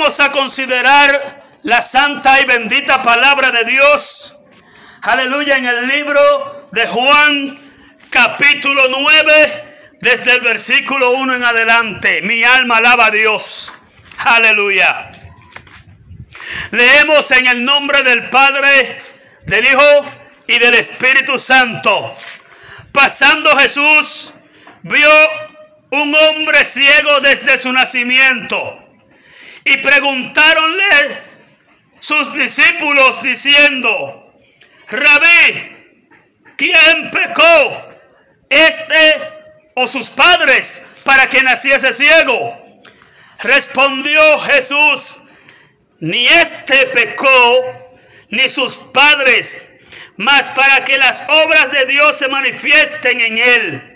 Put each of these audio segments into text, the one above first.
Vamos a considerar la santa y bendita palabra de Dios. Aleluya en el libro de Juan capítulo 9 desde el versículo 1 en adelante. Mi alma alaba a Dios. Aleluya. Leemos en el nombre del Padre, del Hijo y del Espíritu Santo. Pasando Jesús, vio un hombre ciego desde su nacimiento y preguntaronle sus discípulos diciendo, Rabí, ¿quién pecó? ¿Este o sus padres para que naciese ciego? Respondió Jesús, ni este pecó, ni sus padres, mas para que las obras de Dios se manifiesten en él.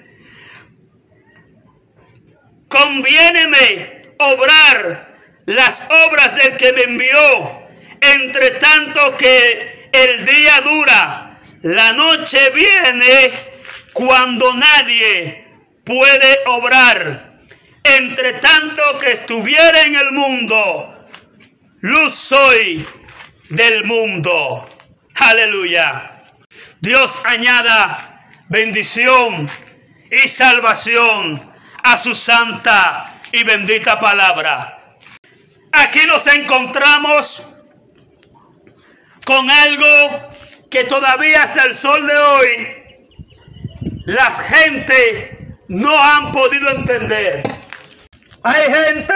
Conviéneme obrar las obras del que me envió, entre tanto que el día dura, la noche viene cuando nadie puede obrar. Entre tanto que estuviera en el mundo, luz soy del mundo. Aleluya. Dios añada bendición y salvación a su santa y bendita palabra. Aquí nos encontramos con algo que todavía hasta el sol de hoy las gentes no han podido entender. Hay gente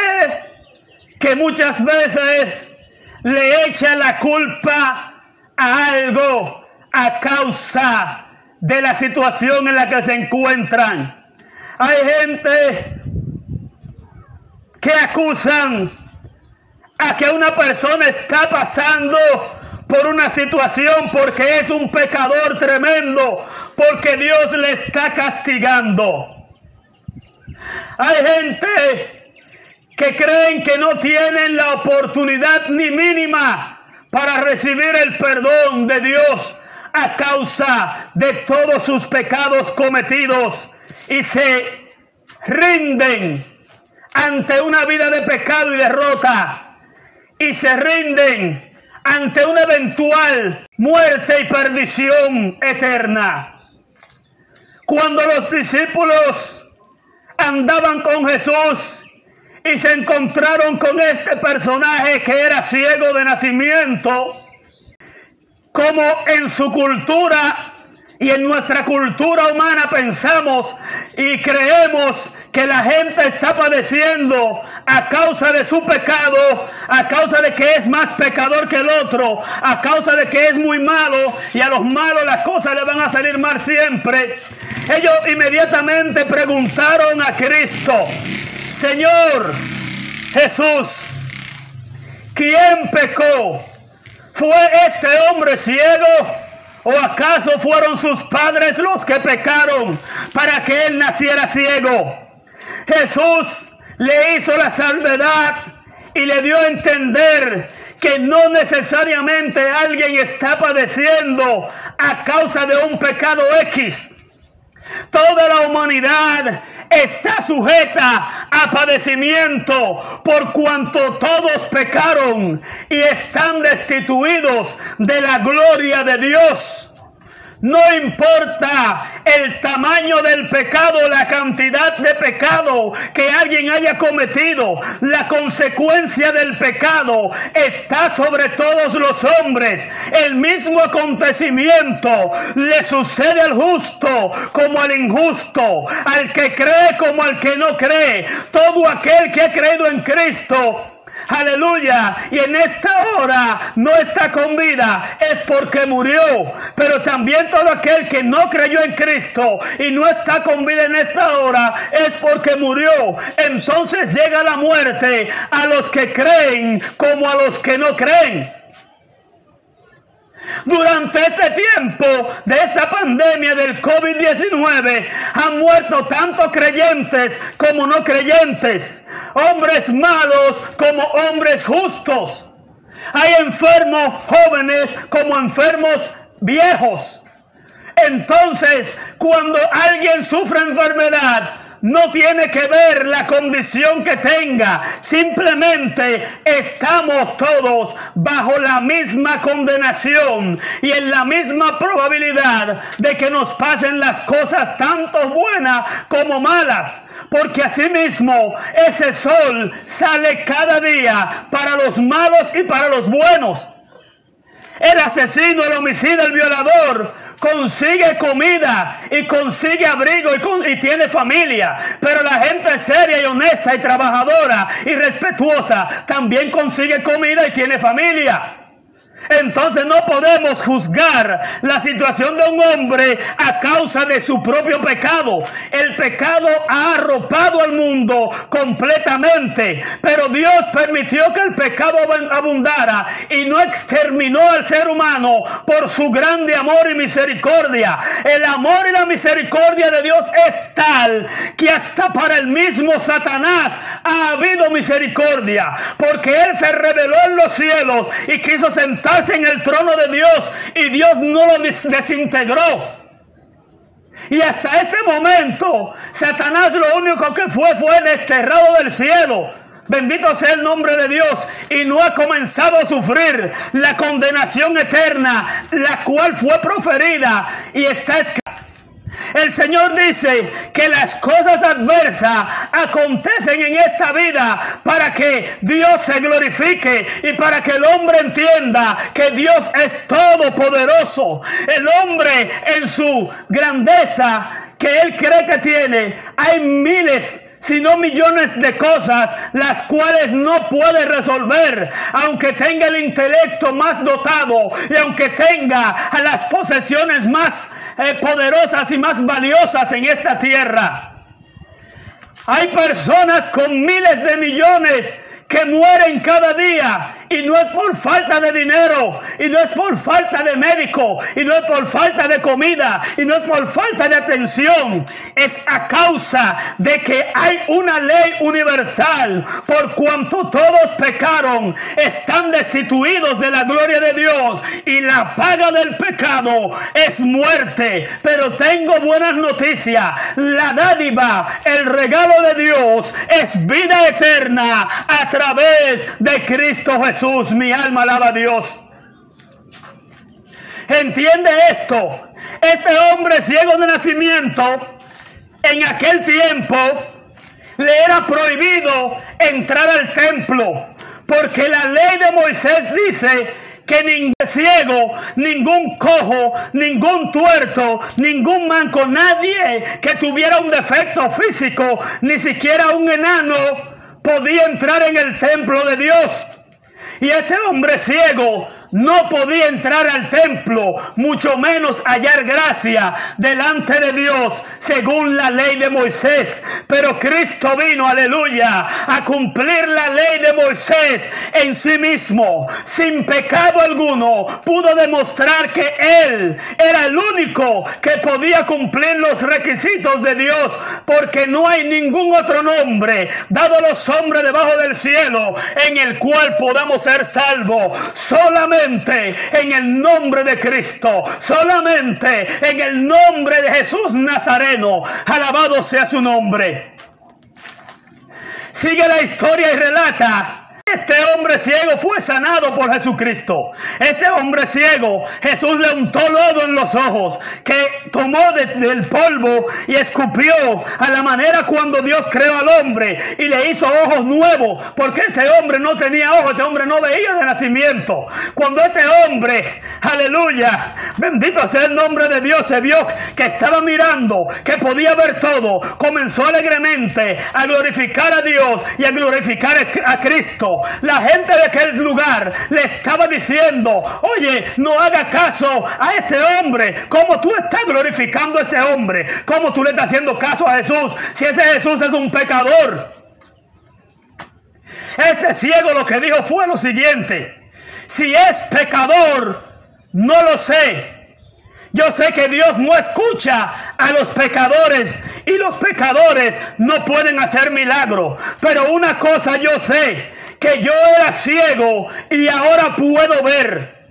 que muchas veces le echa la culpa a algo a causa de la situación en la que se encuentran. Hay gente que acusan a que una persona está pasando por una situación porque es un pecador tremendo, porque Dios le está castigando. Hay gente que creen que no tienen la oportunidad ni mínima para recibir el perdón de Dios a causa de todos sus pecados cometidos y se rinden ante una vida de pecado y derrota y se rinden ante una eventual muerte y perdición eterna. Cuando los discípulos andaban con Jesús y se encontraron con este personaje que era ciego de nacimiento, como en su cultura y en nuestra cultura humana pensamos y creemos que la gente está padeciendo a causa de su pecado, a causa de que es más pecador que el otro, a causa de que es muy malo y a los malos las cosas le van a salir mal siempre. Ellos inmediatamente preguntaron a Cristo, Señor Jesús, ¿quién pecó? ¿Fue este hombre ciego? ¿O acaso fueron sus padres los que pecaron para que él naciera ciego? Jesús le hizo la salvedad y le dio a entender que no necesariamente alguien está padeciendo a causa de un pecado X. Toda la humanidad está sujeta a padecimiento por cuanto todos pecaron y están destituidos de la gloria de Dios. No importa el tamaño del pecado, la cantidad de pecado que alguien haya cometido, la consecuencia del pecado está sobre todos los hombres. El mismo acontecimiento le sucede al justo como al injusto, al que cree como al que no cree. Todo aquel que ha creído en Cristo aleluya, y en esta hora no está con vida, es porque murió. Pero también todo aquel que no creyó en Cristo y no está con vida en esta hora, es porque murió. Entonces llega la muerte a los que creen como a los que no creen. Durante este tiempo de esta pandemia del COVID-19 han muerto tanto creyentes como no creyentes, hombres malos como hombres justos. Hay enfermos jóvenes como enfermos viejos. Entonces, cuando alguien sufre enfermedad, no tiene que ver la condición que tenga. Simplemente estamos todos bajo la misma condenación y en la misma probabilidad de que nos pasen las cosas tanto buenas como malas. Porque asimismo ese sol sale cada día para los malos y para los buenos. El asesino, el homicida, el violador consigue comida y consigue abrigo y, y, tiene familia. Pero la gente seria y honesta y trabajadora y respetuosa también consigue comida y tiene familia. Entonces no podemos juzgar la situación de un hombre a causa de su propio pecado. El pecado ha arropado al mundo completamente, pero Dios permitió que el pecado abundara y no exterminó al ser humano por su grande amor y misericordia. El amor y la misericordia de Dios es tal que hasta para el mismo Satanás ha habido misericordia, porque Él se reveló en los cielos y quiso sentar en el trono de Dios y Dios no lo desintegró. Y hasta ese momento, Satanás lo único que fue fue desterrado del cielo. Bendito sea el nombre de Dios. Y no ha comenzado a sufrir la condenación eterna, la cual fue proferida y está escrita el Señor dice que las cosas adversas acontecen en esta vida para que Dios se glorifique y para que el hombre entienda que Dios es todopoderoso. El hombre en su grandeza que él cree que tiene, hay miles sino millones de cosas las cuales no puede resolver, aunque tenga el intelecto más dotado y aunque tenga las posesiones más poderosas y más valiosas en esta tierra. Hay personas con miles de millones que mueren cada día y no es por falta de dinero, y no es por falta de médico, y no es por falta de comida, y no es por falta de atención. Es a causa de que hay una ley universal. Por cuanto todos pecaron, están destituidos de la gloria de Dios. Y la paga del pecado es muerte. Pero tengo buenas noticias. La dádiva, el regalo de Dios es vida eterna a través de Cristo Jesús. Jesús, mi alma alaba a Dios. Entiende esto. Este hombre ciego de nacimiento, en aquel tiempo, le era prohibido entrar al templo, porque la ley de Moisés dice que ningún ciego, ningún cojo, ningún tuerto, ningún manco, nadie que tuviera un defecto físico, ni siquiera un enano, podía entrar en el templo de Dios. Y este hombre ciego no podía entrar al templo, mucho menos hallar gracia delante de Dios según la ley de Moisés. Pero Cristo vino, aleluya, a cumplir la ley de Moisés en sí mismo, sin pecado alguno. Pudo demostrar que Él era el único que podía cumplir los requisitos de Dios, porque no hay ningún otro nombre dado a los hombres debajo del cielo en el cual podamos ser salvos. Solamente en el nombre de Cristo, solamente en el nombre de Jesús Nazareno. Alabado sea su nombre. Sigue la historia y relata este hombre ciego fue sanado por Jesucristo. Este hombre ciego, Jesús le untó lodo en los ojos, que tomó del polvo y escupió a la manera cuando Dios creó al hombre y le hizo ojos nuevos, porque ese hombre no tenía ojos, este hombre no veía de nacimiento. Cuando este hombre, aleluya, bendito sea el nombre de Dios, se vio que estaba mirando, que podía ver todo, comenzó alegremente a glorificar a Dios y a glorificar a Cristo La gente de aquel lugar le estaba diciendo, oye, no haga caso a este hombre. Como tú estás glorificando a ese hombre, como tú le estás haciendo caso a Jesús, si ese Jesús es un pecador. Este ciego lo que dijo fue lo siguiente, si es pecador, no lo sé, yo sé que Dios no escucha a los pecadores y los pecadores no pueden hacer milagro. Pero una cosa yo sé, que yo era ciego y ahora puedo ver.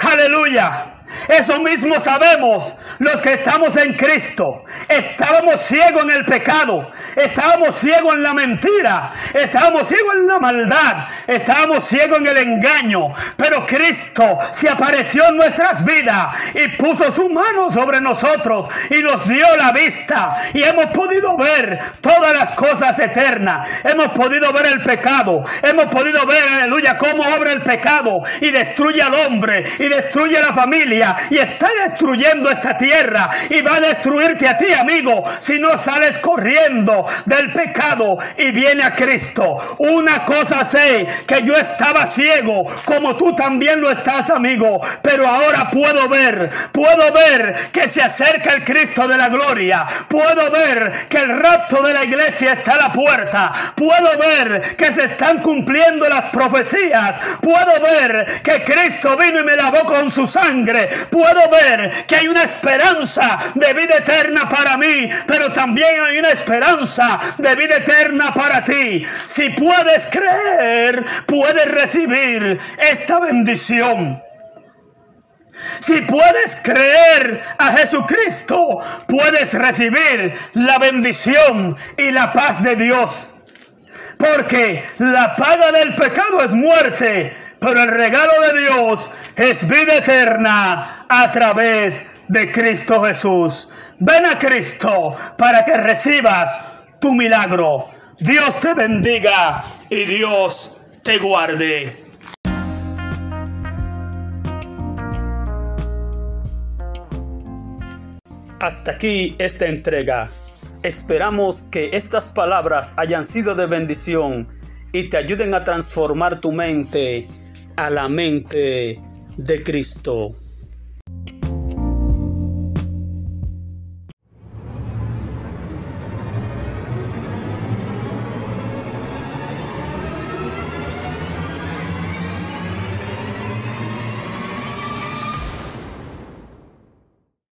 Aleluya. Eso mismo sabemos los que estamos en Cristo. Estábamos ciegos en el pecado, estábamos ciegos en la mentira, estábamos ciegos en la maldad, estábamos ciegos en el engaño. Pero Cristo se apareció en nuestras vidas y puso su mano sobre nosotros y nos dio la vista. Y hemos podido ver todas las cosas eternas. Hemos podido ver el pecado. Hemos podido ver, aleluya, cómo obra el pecado y destruye al hombre y destruye la familia y está destruyendo esta tierra y va a destruirte a ti, amigo, si no sales corriendo del pecado y viene a Cristo. Una cosa sé, que yo estaba ciego, como tú también lo estás, amigo, pero ahora puedo ver, puedo ver que se acerca el Cristo de la gloria, puedo ver que el rapto de la iglesia está a la puerta, puedo ver que se están cumpliendo las profecías, puedo ver que Cristo vino y me lavó con su sangre, puedo ver que hay una esperanza de vida eterna para mí, pero también hay una esperanza de vida eterna para ti. Si puedes creer, puedes recibir esta bendición. Si puedes creer a Jesucristo, puedes recibir la bendición y la paz de Dios. Porque la paga del pecado es muerte, pero el regalo de Dios es vida eterna a través de Cristo Jesús. Ven a Cristo para que recibas tu milagro. Dios te bendiga y Dios te guarde. Hasta aquí esta entrega. Esperamos que estas palabras hayan sido de bendición y te ayuden a transformar tu mente a la mente de Cristo.